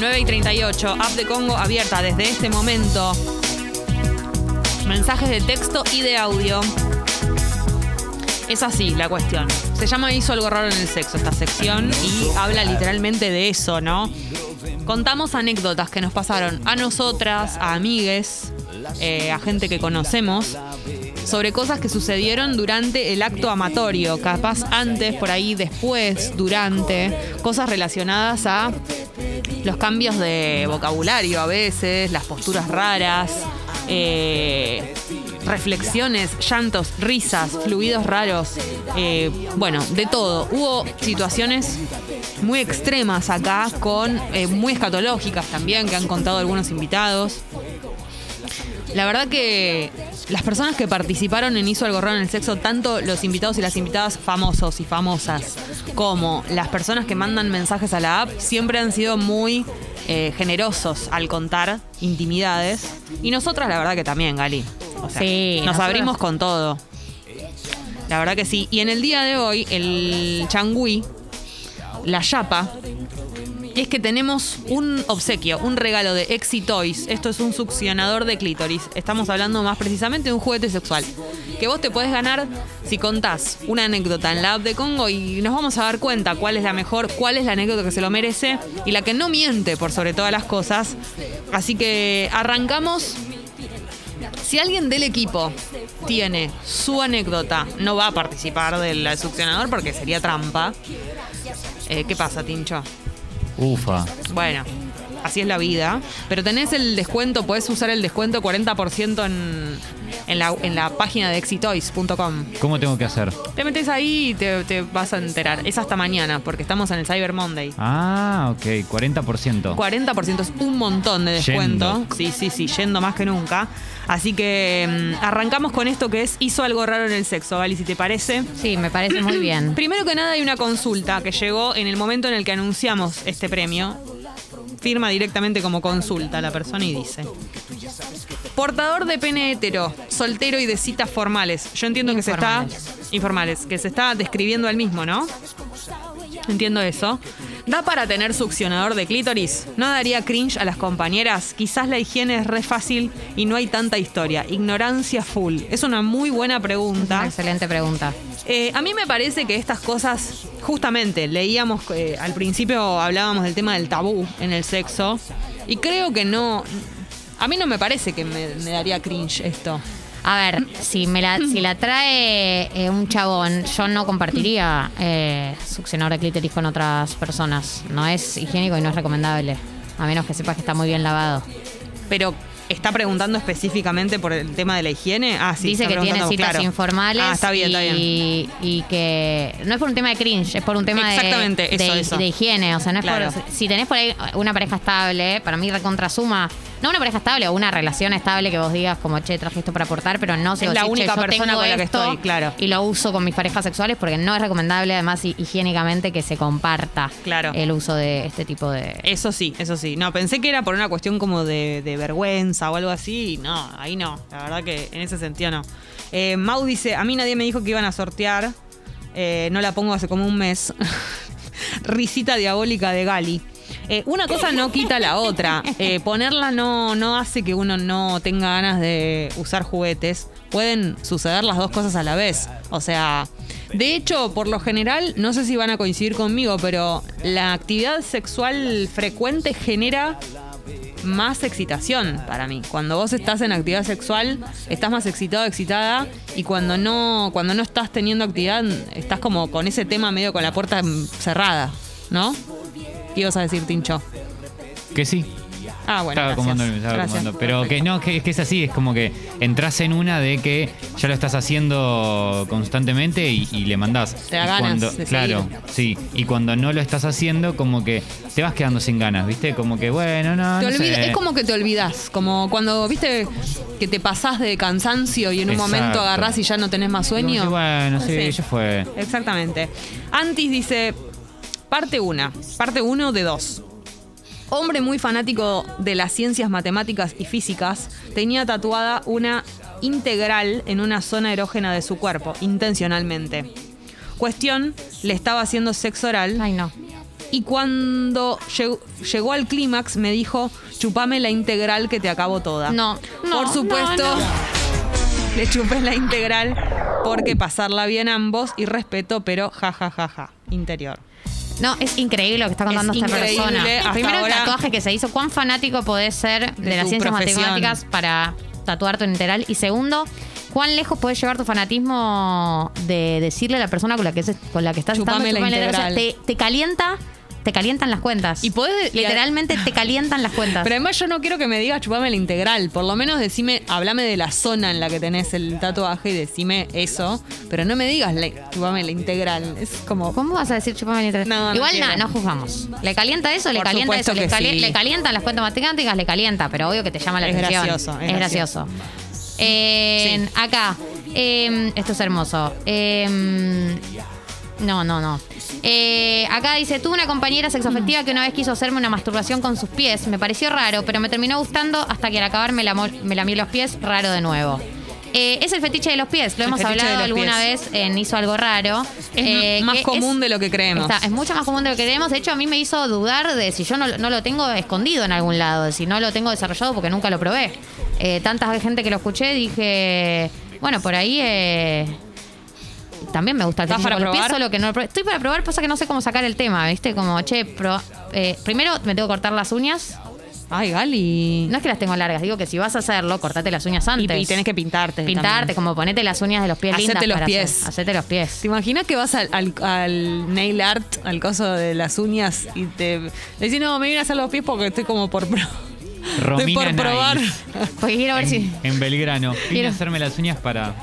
9 y 38, app de Congo abierta desde este momento. Mensajes de texto y de audio. Es así la cuestión. Se llama Hizo algo raro en el sexo esta sección y habla literalmente de eso, ¿no? Contamos anécdotas que nos pasaron a nosotras, a amigues, eh, a gente que conocemos, sobre cosas que sucedieron durante el acto amatorio, capaz antes, por ahí, después, durante, cosas relacionadas a los cambios de vocabulario a veces, las posturas raras, eh, reflexiones, llantos, risas, fluidos raros, eh, bueno, de todo. Hubo situaciones muy extremas acá, con eh, muy escatológicas también, que han contado algunos invitados. La verdad que las personas que participaron en Hizo algo raro en el sexo, tanto los invitados y las invitadas famosos y famosas, como las personas que mandan mensajes a la app, siempre han sido muy eh, generosos al contar intimidades. Y nosotras, la verdad que también, Gali. O sea, Sí, nos abrimos con todo. La verdad que sí. Y en el día de hoy, el changüí, la chapa, es que tenemos un obsequio, un regalo de Exi Toys. Esto es un succionador de clítoris. Estamos hablando más precisamente de un juguete sexual. Que vos te podés ganar si contás una anécdota en la app de Congo y nos vamos a dar cuenta cuál es la mejor, cuál es la anécdota que se lo merece y la que no miente por sobre todas las cosas. Así que arrancamos si alguien del equipo tiene su anécdota, no va a participar del succionador porque sería trampa. Eh, ¿Qué pasa, Tincho? Ufa. Bueno, así es la vida. Pero tenés el descuento, podés usar el descuento 40% en, en, la, en la página de exitoys.com. ¿Cómo tengo que hacer? Te metes ahí y te, te vas a enterar. Es hasta mañana porque estamos en el Cyber Monday. Ah, ok, 40%. 40% es un montón de descuento. Yendo. Sí, sí, sí, yendo más que nunca. Así que mm, arrancamos con esto que es hizo algo raro en el sexo, ¿vale? Si te parece. Sí, me parece muy bien. Primero que nada hay una consulta que llegó en el momento en el que anunciamos este premio. Firma directamente como consulta la persona y dice. Portador de pene hetero, soltero y de citas formales. Yo entiendo que se está. Informales. Informales, que se está describiendo al mismo, ¿no? Entiendo eso. ¿Da para tener succionador de clítoris? ¿No daría cringe a las compañeras? Quizás la higiene es re fácil y no hay tanta historia. Ignorancia full. Es una muy buena pregunta. Excelente pregunta. Eh, a mí me parece que estas cosas, justamente, leíamos, eh, al principio hablábamos del tema del tabú en el sexo, y creo que no, a mí no me parece que me, me daría cringe esto. A ver, si me la, si la trae eh, un chabón, yo no compartiría eh, succionador de clítoris con otras personas. No es higiénico y no es recomendable. A menos que sepas que está muy bien lavado. Pero, ¿está preguntando específicamente por el tema de la higiene? Ah, sí. Dice está que tiene citas claro. informales. Ah, está bien, y, está bien. y que no es por un tema de cringe, es por un tema de- Exactamente, de, eso, eso. de higiene. O sea, no es Claro. por. Si tenés por ahí una pareja estable, para mí recontra suma. No una pareja estable o una relación estable que vos digas como, che, traje esto para aportar, pero no si Es la decís, che, única yo persona tengo con la que esto estoy, claro. Y lo uso con mis parejas sexuales porque no es recomendable, además, hi- higiénicamente que se comparta Claro. el uso de este tipo de. Eso sí, eso sí. No, pensé que era por una cuestión como de, de vergüenza o algo así. y No, ahí no. La verdad que en ese sentido no. Eh, Mau dice, a mí nadie me dijo que iban a sortear. Eh, no la pongo hace como un mes. Risita diabólica de Gali. Eh, una cosa no quita la otra. Eh, ponerla no, no hace que uno no tenga ganas de usar juguetes. Pueden suceder las dos cosas a la vez. O sea, de hecho, por lo general, no sé si van a coincidir conmigo, pero la actividad sexual frecuente genera más excitación para mí. Cuando vos estás en actividad sexual, estás más excitado, excitada, y cuando no, cuando no estás teniendo actividad, estás como con ese tema medio con la puerta cerrada, ¿no? ¿Qué ibas a decir, Tincho? Que sí. Ah, bueno. estaba gracias. acomodando, estaba acomodando. Pero que no, que, que es así, es como que entras en una de que ya lo estás haciendo constantemente y, y le mandás. Te da Y ganas cuando- de Claro, sí. Y cuando no lo estás haciendo, como que te vas quedando sin ganas, ¿viste? Como que, bueno, no. Te no sé. Es como que te olvidas, como cuando, viste, que te pasás de cansancio y en un Exacto. momento agarrás y ya no tenés más sueño. que, bueno, sí, Sí. ya fue. Exactamente. Antis dice, parte 1, parte 1 de 2. Hombre muy fanático de las ciencias matemáticas y físicas, tenía tatuada una integral en una zona erógena de su cuerpo, intencionalmente. Cuestión, le estaba haciendo sexo oral Ay, no. y cuando llegó, llegó al clímax me dijo, chupame la integral que te acabo toda. No, no, Por supuesto, no, no. le chupé la integral porque pasarla bien ambos y respeto, pero ja, ja, ja, ja, interior. No, es increíble lo que está contando Es esta increíble, persona. hasta Primero el ahora- tatuaje que se hizo. ¿Cuán fanático podés ser de, De las tu ciencias profesión. matemáticas para tatuarte un integral? Y segundo, ¿cuán lejos podés llevar tu fanatismo de decirle a la persona con la que, se- con la que estás Chupame estando, la "Chupame O sea, integral"? te, te calienta, te calientan las cuentas. Y podés- y a- Literalmente te calientan las cuentas. Pero además yo no quiero que me digas chupame la integral. Por lo menos decime, hablame de la zona en la que tenés el tatuaje y decime eso. Pero no me digas la- chupame la integral. Es como. ¿Cómo vas a decir chupame la integral? No, no Igual nada, no juzgamos. ¿Le calienta eso? ¿Le Por calienta eso? ¿Le, cali- sí. le calientan las cuentas matemáticas? Le calienta, pero obvio que te llama la Es atención. gracioso, es Es gracioso. Eh, Sí. Acá, eh, esto es hermoso. Eh, no, no, no. Eh, acá dice, tuve una compañera sexoafectiva que una vez quiso hacerme una masturbación con sus pies. Me pareció raro, pero me terminó gustando hasta que al acabar me, lamó- me lamió los pies, raro de nuevo. Eh, es el fetiche de los pies, lo El hemos hablado alguna pies. vez en Hizo Algo Raro. Es Eh, más común de lo que creemos. Está, es mucho más común de lo que creemos. De hecho, a mí me hizo dudar de si yo no, no lo tengo escondido en algún lado, de si no lo tengo desarrollado porque nunca lo probé. Eh, tanta gente que lo escuché, dije, bueno, por ahí eh, también me gusta el ¿Estás para probar? solo que no lo probé. Estoy para probar, pasa que no sé cómo sacar el tema, ¿viste? Como, che, pro- eh, primero me tengo que cortar las uñas. Ay, Gali. No es que las tengo largas, digo que si vas a hacerlo, cortate las uñas Y, antes. y tenés que pintarte. Pintarte, también. como ponete las uñas de los pies Hacete lindas. los para pies. hacer- hacete los pies. ¿Te imaginas que vas al, al- al nail art, al coso de las uñas, y te le decís, no, me vine a hacer los pies porque estoy como por, pro- estoy Romina por probar? Nails, Porque quiero ver si. en, en Belgrano. Vine Quiero- a hacerme las uñas para.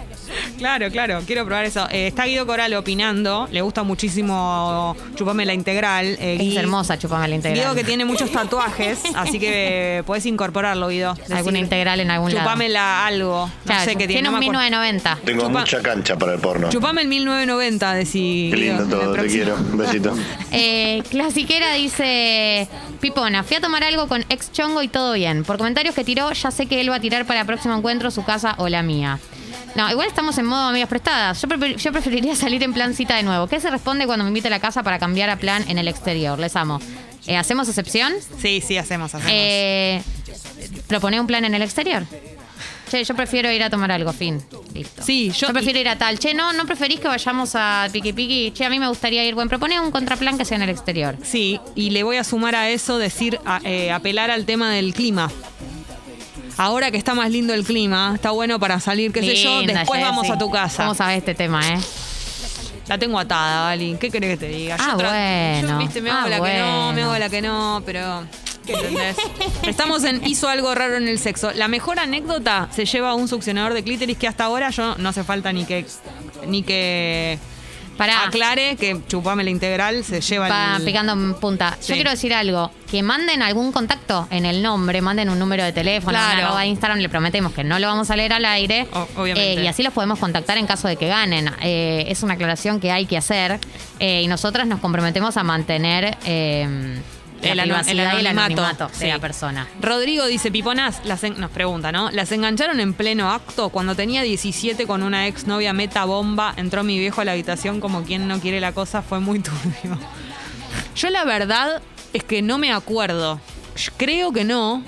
Claro, claro, quiero probar eso. Eh, está Guido Coral opinando, le gusta muchísimo Chupame la Integral. Eh, Es hermosa, chupame la integral. Guido que tiene muchos tatuajes, así que podés incorporarlo, Guido. Alguna integral en algún lado. Chupamela algo. No Claro, sé qué tiene. tiene no un me acuerdo. 1990. Tengo Chupa- mucha cancha para el porno. Chupame el 1990, decí. Qué lindo Guido, la todo, te quiero. Un besito. Eh, clasiquera dice Pipona, fui a tomar algo con ex chongo y todo bien. Por comentarios que tiró, ya sé que él va a tirar para el próximo encuentro su casa o la mía. No, igual estamos en modo amigas prestadas. Yo, prefer- yo preferiría salir en plan cita de nuevo. ¿Qué se responde cuando me invite a la casa para cambiar a plan en el exterior? Les amo. Eh, ¿Hacemos excepción? Sí, sí, hacemos, hacemos. Eh, ¿Propone un plan en el exterior? Che, yo prefiero ir a tomar algo, fin. Listo. Sí, yo- prefiero ir a tal. Che, no, no preferís que vayamos a Piqui Piqui. Che, a mí me gustaría ir. Bueno, propone un contraplan que sea en el exterior. Sí, y le voy a sumar a eso decir, a- eh, apelar al tema del clima. Ahora que está más lindo el clima, está bueno para salir, qué sé yo, Linda, después vamos Jessy. a tu casa. ¿Cómo sabes este tema, eh? La tengo atada, Gali. ¿Qué querés que te diga? Ah, tra- bueno. yo, viste, me hago Ah, la que no, me bueno. hago la que no, pero. ¿Qué entendés? Estamos en hizo algo raro en el sexo. La mejor anécdota se lleva a un succionador de clítoris que hasta ahora yo no hace falta ni que ni que Pará. aclare que chupame la integral se lleva Va el picando en punta. Sí. Yo quiero decir algo. Que manden algún contacto en el nombre, manden un número de teléfono, Claro. una arroba de Instagram, le prometemos que no lo vamos a leer al aire. O- obviamente. Eh, y así los podemos contactar en caso de que ganen. Eh, es una aclaración que hay que hacer. eh, y nosotras nos comprometemos a mantener la El privacidad el el anonimato, anonimato de la persona. Rodrigo dice, Piponas, las en- nos pregunta, ¿no? ¿Las engancharon en pleno acto? Cuando tenía 17 con una exnovia meta bomba, entró mi viejo a la habitación como quien no quiere la cosa, fue muy turbio. Yo la verdad es que no me acuerdo. Yo Creo que no.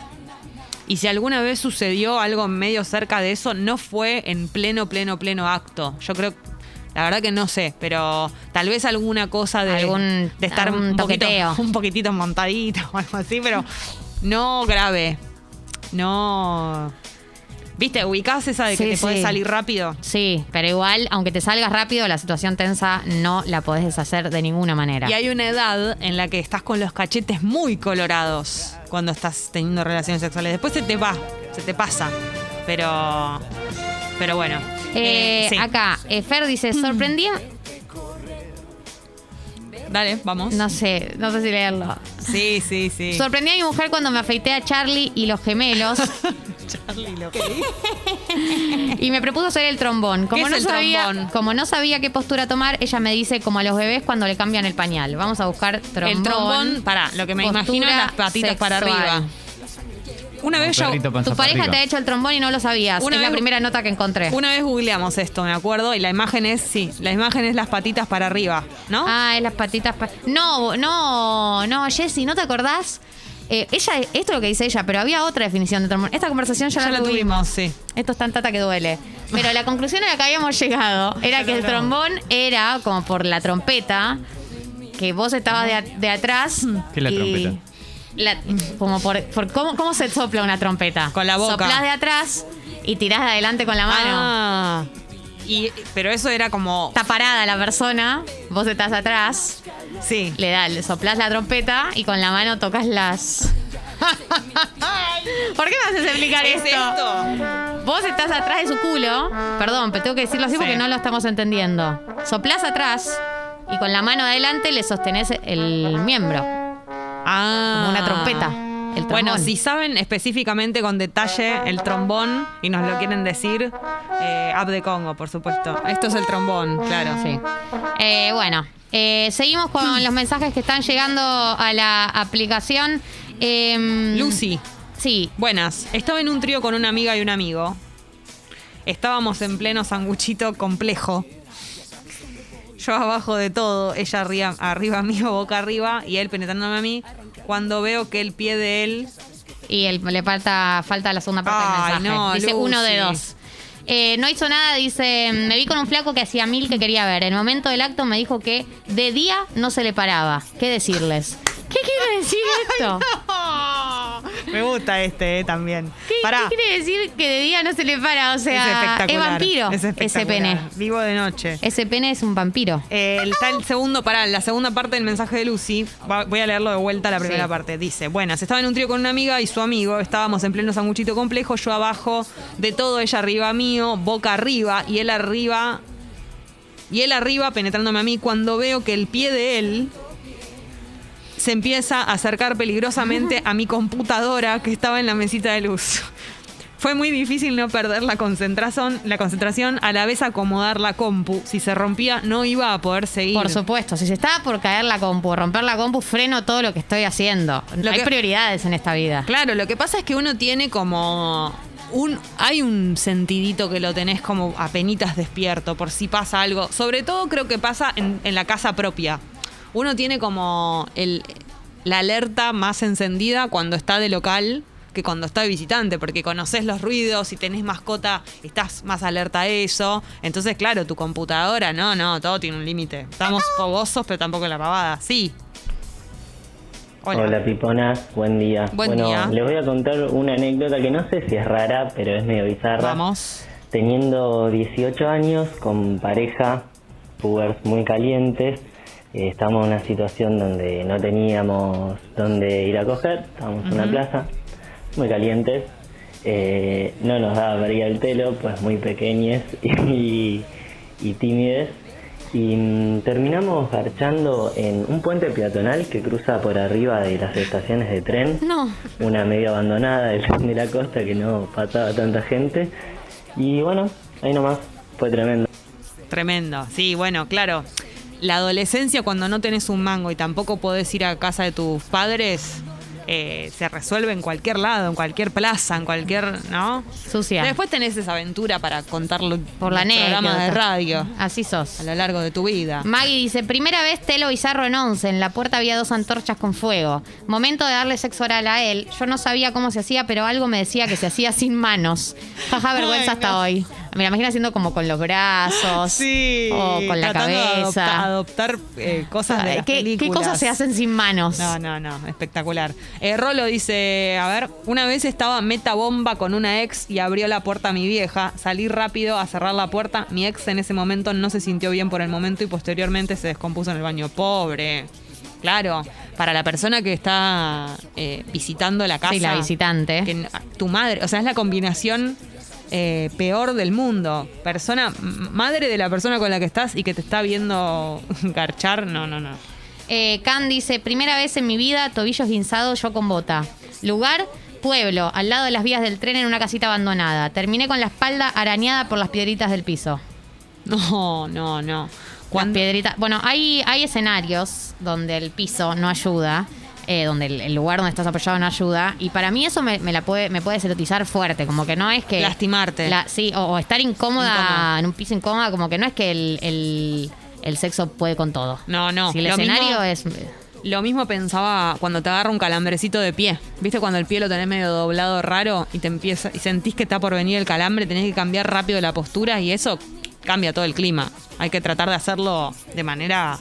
Y si alguna vez sucedió algo medio cerca de eso, no fue en pleno, pleno, pleno acto. Yo creo, la verdad que no sé, pero tal vez alguna cosa de, Algún- de estar algún un poquito, un poquitito montadito o algo así, pero no grave. No. ¿Viste? ¿Ubicás esa de que Sí, te podés sí. salir rápido? Sí, pero igual, aunque te salgas rápido, la situación tensa no la podés deshacer de ninguna manera. Y hay una edad en la que estás con los cachetes muy colorados cuando estás teniendo relaciones sexuales. Después se te va, se te pasa. Pero. Pero bueno. Eh, Eh, sí. Acá, eh, Fer dice, sorprendía, Dale, vamos. no sé, no sé si leerlo. Sí, sí, sí. Sorprendí a mi mujer cuando me afeité a Charlie y los gemelos Charlie, lo y me propuso hacer el trombón. Como ¿Qué es no el sabía, trombón? como no sabía qué postura tomar, ella me dice como a los bebés cuando le cambian el pañal. Vamos a buscar trombón. El trombón, pará, lo que me imagino es las patitas para arriba. Una vez yo. Tu para pareja arriba. te ha hecho el trombón y no lo sabías. Una es la vez- primera nota que encontré. Una vez googleamos esto, me acuerdo, y la imagen es, sí, la imagen es las patitas para arriba, ¿no? Ah, es las patitas. pa- no, no, no, Jessy, ¿no te acordás? Eh, ella, esto es lo que dice ella, pero había otra definición de trombón. Esta conversación ya, ya la la tuvimos. tuvimos, sí. Esto es tan tata que duele. Pero la conclusión a la que habíamos llegado era que el trombón era como por la trompeta, que vos estabas de, a- de atrás. ¿Qué es la y- trompeta? La- como por, por cómo, cómo se sopla una trompeta. Con la boca. Soplás de atrás y tirás de adelante con la mano. Ah. Y, pero eso era como. Está parada la persona, vos estás atrás, Sí. le das, le soplás la trompeta y con la mano tocas las. ¿Por qué me haces explicar ¿Es esto? esto? Vos estás atrás de su culo. Perdón, pero tengo que decirlo así Sí. porque no lo estamos entendiendo. Soplás atrás y con la mano adelante le sostenés el miembro. Ah. Como una trompeta. El trombón. Bueno, si saben específicamente con detalle el trombón y nos lo quieren decir, eh, App de Congo, por supuesto. Esto es el trombón, claro. Sí. Eh, bueno, eh, seguimos con los mensajes que están llegando a la aplicación. Em, Lucy, Sí. buenas. Estaba en un trío con una amiga y un amigo. Estábamos en pleno sanguchito complejo. Yo abajo de todo, ella arriba, arriba mío, boca arriba, y él penetrándome a mí. Cuando veo que el pie de él Y el- le falta, falta la segunda parte Ay, del mensaje. no, dice Lucy. uno de dos. Eh, no hizo nada, dice, me vi con un flaco que hacía mil que quería ver. En el momento del acto me dijo que de día no se le paraba. ¿Qué decirles? ¿Qué quiere decir esto? Me gusta este eh, también. ¿Qué, Pará. qué quiere decir que de día no se le para? O sea, es vampiro Es ese pene. Vivo de noche. Ese pene es un vampiro. Eh, está el segundo, pará, la segunda parte del mensaje de Lucy. Va- voy a leerlo de vuelta la primera Sí. parte. Dice, buenas, estaba en un trío con una amiga y su amigo. Estábamos en pleno sanguchito complejo, yo abajo de todo, ella arriba mío, boca arriba, y él arriba. Y él arriba penetrándome a mí cuando veo que el pie de él se empieza a acercar peligrosamente a mi computadora que estaba en la mesita de luz. Fue muy difícil no perder la concentración, la concentración, a la vez acomodar la compu. Si se rompía, no iba a poder seguir. Por supuesto, si se estaba por caer la compu, romper la compu, freno todo lo que estoy haciendo. Lo Hay que- prioridades en esta vida. Claro, lo que pasa es que uno tiene como un hay un sentidito que lo tenés como apenitas despierto por si pasa algo. Sobre todo creo que pasa en, en la casa propia. Uno tiene como el, la alerta más encendida cuando está de local que cuando está de visitante, porque conoces los ruidos, si tenés mascota, estás más alerta a eso. Entonces, claro, tu computadora, no, no, todo tiene un límite. Estamos fogosos, pero tampoco la pavada. Sí. Hola. piponas, buen día. Buen bueno, día. les voy a contar una anécdota que no sé si es rara, pero es medio bizarra. Vamos. Teniendo 18 años, con pareja, pubers muy calientes, estamos en una situación donde no teníamos dónde ir a coger, estábamos en una plaza, muy calientes, eh, no nos daba para ir al telo, pues muy pequeñes y, y tímides. Y mm, terminamos garchando en un puente peatonal que cruza por arriba de las estaciones de tren No. una medio abandonada del tren de la costa que no pasaba tanta gente. Y bueno, ahí nomás, fue tremendo. Tremendo. Sí, bueno, claro. La adolescencia cuando no tenés un mango y tampoco podés ir a casa de tus padres, eh, se resuelve en cualquier lado, en cualquier plaza, en cualquier, ¿no? Sucia. Después tenés esa aventura para contarlo por la en los programas de radio Así sos. a lo largo de tu vida. Maggie dice, primera vez telo bizarro en once, en la puerta había dos antorchas con fuego. Momento de darle sexo oral a él. Yo no sabía cómo se hacía, pero algo me decía que se hacía sin manos. Jaja, vergüenza Ay, hasta hoy. Me la imagino haciendo como con los brazos. Sí. O con la cabeza. adoptar, adoptar, eh, cosas de las ¿Qué, cosas se hacen sin manos? No, no, no, espectacular. Eh, Rolo dice, a ver, una vez estaba meta bomba con una ex y abrió la puerta a mi vieja. Salí rápido a cerrar la puerta. Mi ex en ese momento no se sintió bien por el momento y posteriormente se descompuso en el baño. Pobre. Claro, para la persona que está eh, visitando la casa. Sí, la visitante. que tu madre, o sea, es la combinación eh, peor del mundo. Persona, madre de la persona con la que estás y que te está viendo garchar, no, no, no. Eh, Can dice, primera vez en mi vida, tobillos guinzados, yo con bota. Lugar, pueblo, al lado de las vías del tren en una casita abandonada. Terminé con la espalda arañada por las piedritas del piso. No, no, no. Las piedritas. Bueno, hay, hay escenarios donde el piso no ayuda. Eh, donde el, el lugar donde estás apoyado no ayuda. Y para mí eso me, me la puede, me puede erotizar fuerte, como que no es que... Lastimarte. La- sí, o, o estar incómoda, Incómoda. en un piso incómoda, como que no es que el, el- el sexo puede con todo. No, no. Si el Lo escenario mismo- es... Lo mismo pensaba cuando te agarra un calambrecito de pie. ¿Viste cuando el pie lo tenés medio doblado raro y te empieza y sentís que está por venir el calambre, tenés que cambiar rápido la postura y eso cambia todo el clima. Hay que tratar de hacerlo de manera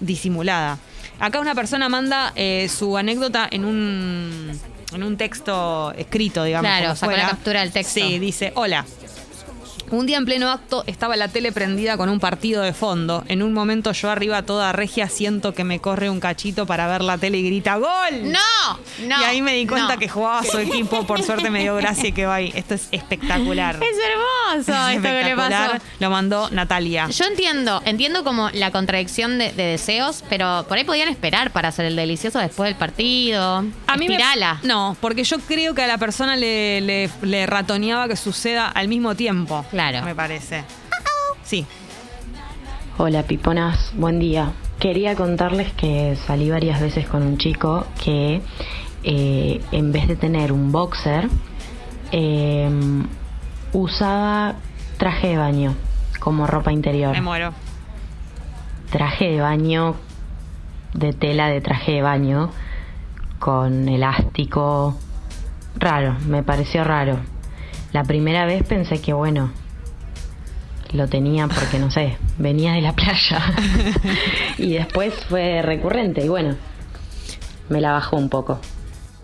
disimulada. Acá una persona manda eh, su anécdota en un en un texto escrito, digamos. Claro, sacó la captura del texto. Sí, dice, hola. Un día en pleno acto estaba la tele prendida con un partido de fondo. En un momento yo arriba toda regia siento que me corre un cachito para ver la tele y grita ¡Gol! ¡No! No. y ahí me di cuenta no. que jugaba su equipo. Por suerte me dio gracia y que va ahí. Esto es espectacular. Es hermoso Es esto que le pasó. Lo mandó Natalia. Yo entiendo, entiendo como la contradicción de, de deseos, pero por ahí podían esperar para hacer el delicioso después del partido. A mí me- no, porque yo creo que a la persona le, le- le ratoneaba que suceda al mismo tiempo. Claro. Me parece. Sí. Hola piponas, buen día. Quería contarles que salí varias veces con un chico que eh, en vez de tener un boxer, eh, usaba traje de baño como ropa interior. Me muero. Traje de baño de tela de traje de baño con elástico. Raro, me pareció raro. La primera vez pensé que bueno, lo tenía porque no sé, venía de la playa. y después fue recurrente y bueno, me la bajó un poco.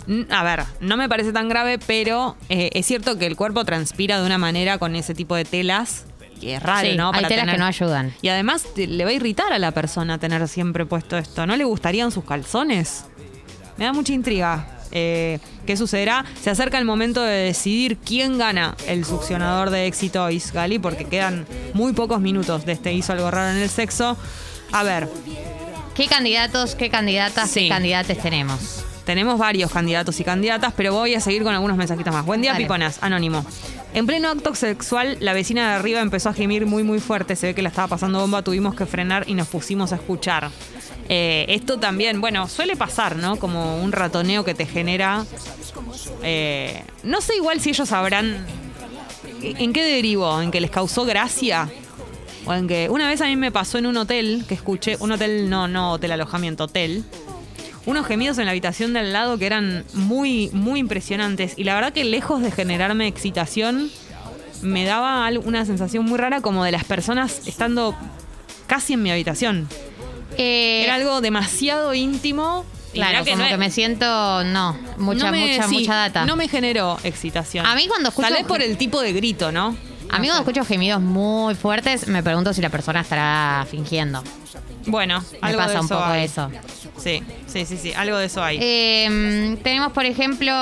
Mm, A ver, no me parece tan grave, pero eh, es cierto que el cuerpo transpira de una manera con ese tipo de telas que es raro, Sí, ¿no? hay telas que no ayudan. Y además te- le va a irritar a la persona tener siempre puesto esto. ¿No le gustarían sus calzones? Me da mucha intriga. Eh, ¿Qué sucederá? Se acerca el momento de decidir quién gana el succionador de éxito Gali, porque quedan muy pocos minutos de este hizo algo raro en el sexo. A ver, ¿Qué candidatos, qué candidatas, Sí. qué candidates tenemos? Tenemos varios candidatos y candidatas, pero voy a seguir con algunos mensajitos más. Buen día, Dale. Piponas. Anónimo. En pleno acto sexual, la vecina de arriba empezó a gemir muy, muy fuerte. Se ve que la estaba pasando bomba. Tuvimos que frenar y nos pusimos a escuchar. Eh, esto también, bueno, suele pasar, ¿no? Como un ratoneo que te genera. eh, no sé igual si ellos sabrán. ¿En qué derivó? ¿En que les causó gracia? O en que. Una vez a mí me pasó en un hotel que escuché. Un hotel, no, no hotel alojamiento, hotel unos gemidos en la habitación de al lado que eran muy, muy impresionantes. Y la verdad que lejos de generarme excitación, me daba una sensación muy rara como de las personas estando casi en mi habitación. Eh, Era algo demasiado íntimo. y claro, mirá como no que me siento, no, mucha, no me- mucha, sí, mucha data. No me generó excitación. A mí cuando escucho- Tal vez por el tipo de grito, ¿no? A mí No cuando sé. escucho gemidos muy fuertes, me pregunto si la persona estará fingiendo. Bueno, Me algo de pasa un eso poco hay. eso. Sí, sí, sí, sí, algo de eso hay. Eh, tenemos, por ejemplo,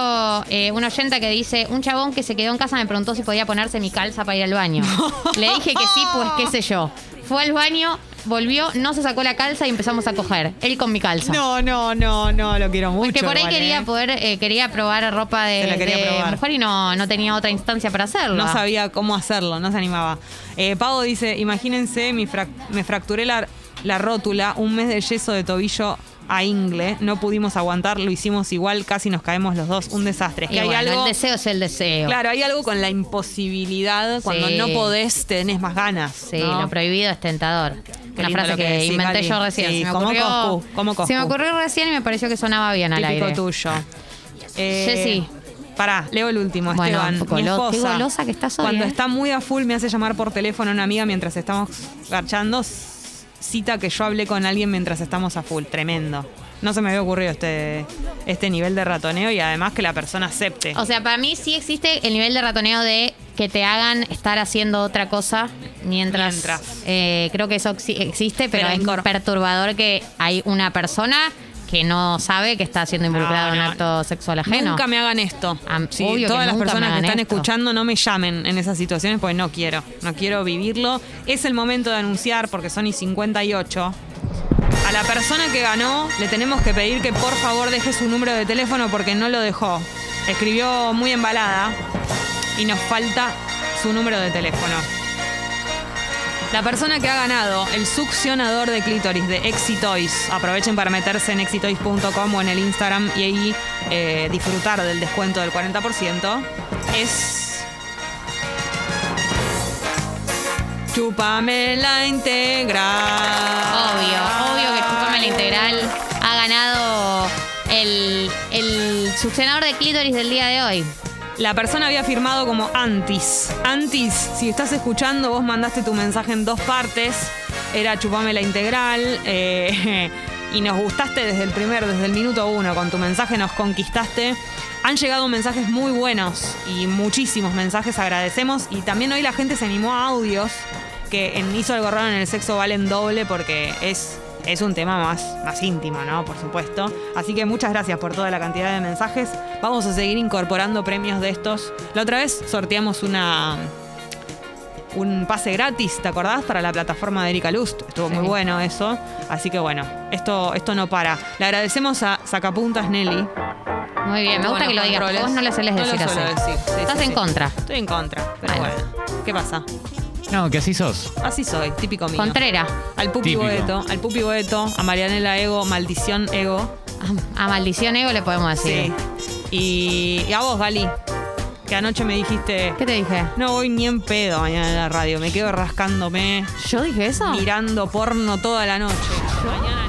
eh, una oyenta que dice: Un chabón que se quedó en casa me preguntó si podía ponerse mi calza para ir al baño. Le dije que sí, pues qué sé yo. Fue al baño, volvió, no se sacó la calza y empezamos a coger. Él con mi calza. no, no, no, no, lo quiero mucho. Porque por ahí igual, quería ¿eh? poder, eh, quería probar ropa de, de probar. mujer y no, no tenía otra instancia para hacerlo. No sabía cómo hacerlo, no se animaba. Eh, Pavo dice, imagínense, mi frac- me fracturé la, la rótula, un mes de yeso de tobillo a ingle, no pudimos aguantar, lo hicimos igual, casi nos caemos los dos, un desastre. Que hay bueno, algo, el deseo es el deseo. claro, hay algo con la imposibilidad, cuando Sí. no podés, tenés más ganas. Sí, ¿no? lo prohibido es tentador. Qué Una frase que, inventé yo recién. Sí, se, me como ocurrió, Coscu, como Coscu. se me ocurrió recién y me pareció que sonaba bien al Típico aire. tuyo. Eh, Jessy. Pará, leo el último, Bueno, Esteban. mi esposa, golosa que estás hoy, Cuando ¿eh? está muy a full me hace llamar por teléfono una amiga mientras estamos garchando. Cita que yo hablé con alguien mientras estamos a full. Tremendo. No se me había ocurrido este, este nivel de ratoneo y además que la persona acepte. O sea, para mí sí existe el nivel de ratoneo de que te hagan estar haciendo otra cosa mientras. Mientras. Eh, creo que eso exi- existe, pero, Pero es perturbador que hay una persona que no sabe que está siendo involucrada No, en un no. acto sexual ajeno. Nunca me hagan esto. Sí, que todas las personas que están esto. escuchando no me llamen en esas situaciones porque no quiero. No quiero vivirlo. Es el momento de anunciar, porque son y 58. La persona que ganó le tenemos que pedir que por favor deje su número de teléfono porque no lo dejó. Escribió muy embalada y nos falta su número de teléfono. La persona que ha ganado el succionador de clítoris de Exitoys, aprovechen para meterse en exitoys.com o en el Instagram y ahí eh, disfrutar del descuento del 40%, es... Chúpame la integral. Obvio, obvio que Chupame la Integral ha ganado el, el succionador de clítoris del día de hoy. La persona había firmado como Antis. Antis, si estás escuchando, vos mandaste tu mensaje en dos partes. Era chupame la integral. eh, y nos gustaste desde el primer, desde el minuto uno. Con tu mensaje nos conquistaste. Han llegado mensajes muy buenos y muchísimos mensajes. Agradecemos. Y también hoy la gente se animó a audios que en Hizo algo raro en el sexo valen doble porque es es un tema más, más íntimo, ¿no? Por supuesto. Así que muchas gracias por toda la cantidad de mensajes. Vamos a seguir incorporando premios de estos. La otra vez sorteamos una un pase gratis, ¿te acordás? Para la plataforma de Erika Lust. Estuvo Sí. muy bueno eso. Así que bueno, esto, esto no para. Le agradecemos a Sacapuntas Nelly. Muy bien, me gusta que lo digas, porque vos no lo sueles No lo decir suelo así. decir, sí, Estás sí, en sí. contra. Estoy en contra, pero Bueno. bueno. ¿Qué pasa? No, que así sos. Así soy, típico mío. Contrera. Al Pupi Típico. Boeto, al Pupi Boeto, a Marianela Ego, Maldición Ego. A, a maldición ego le podemos decir. Sí. Y, y a vos, Gali, que anoche me dijiste, ¿Qué te dije? no voy ni en pedo mañana en la radio, me quedo rascándome, ¿Yo dije eso? mirando porno toda la noche. Mañana